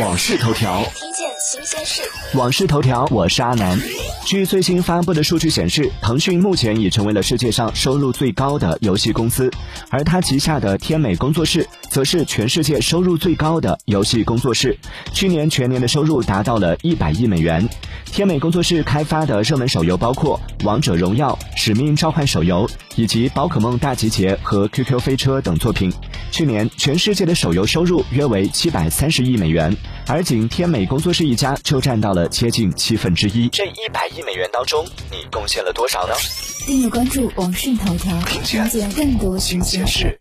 往事头条，听见新鲜事。往事头条，我是阿南。据最新发布的数据显示，腾讯目前已成为了世界上收入最高的游戏公司，而它旗下的天美工作室则是全世界收入最高的游戏工作室，去年全年的收入达到了一百亿美元。天美工作室开发的热门手游包括《王者荣耀》《使命召唤》手游以及《宝可梦大集结》和《QQ 飞车》等作品。去年全世界的手游收入约为七百三十亿美元，而仅天美工作室一家就占到了接近七分之一。这一百亿美元当中，你贡献了多少呢？订阅关注网讯头条，了解更多新鲜事。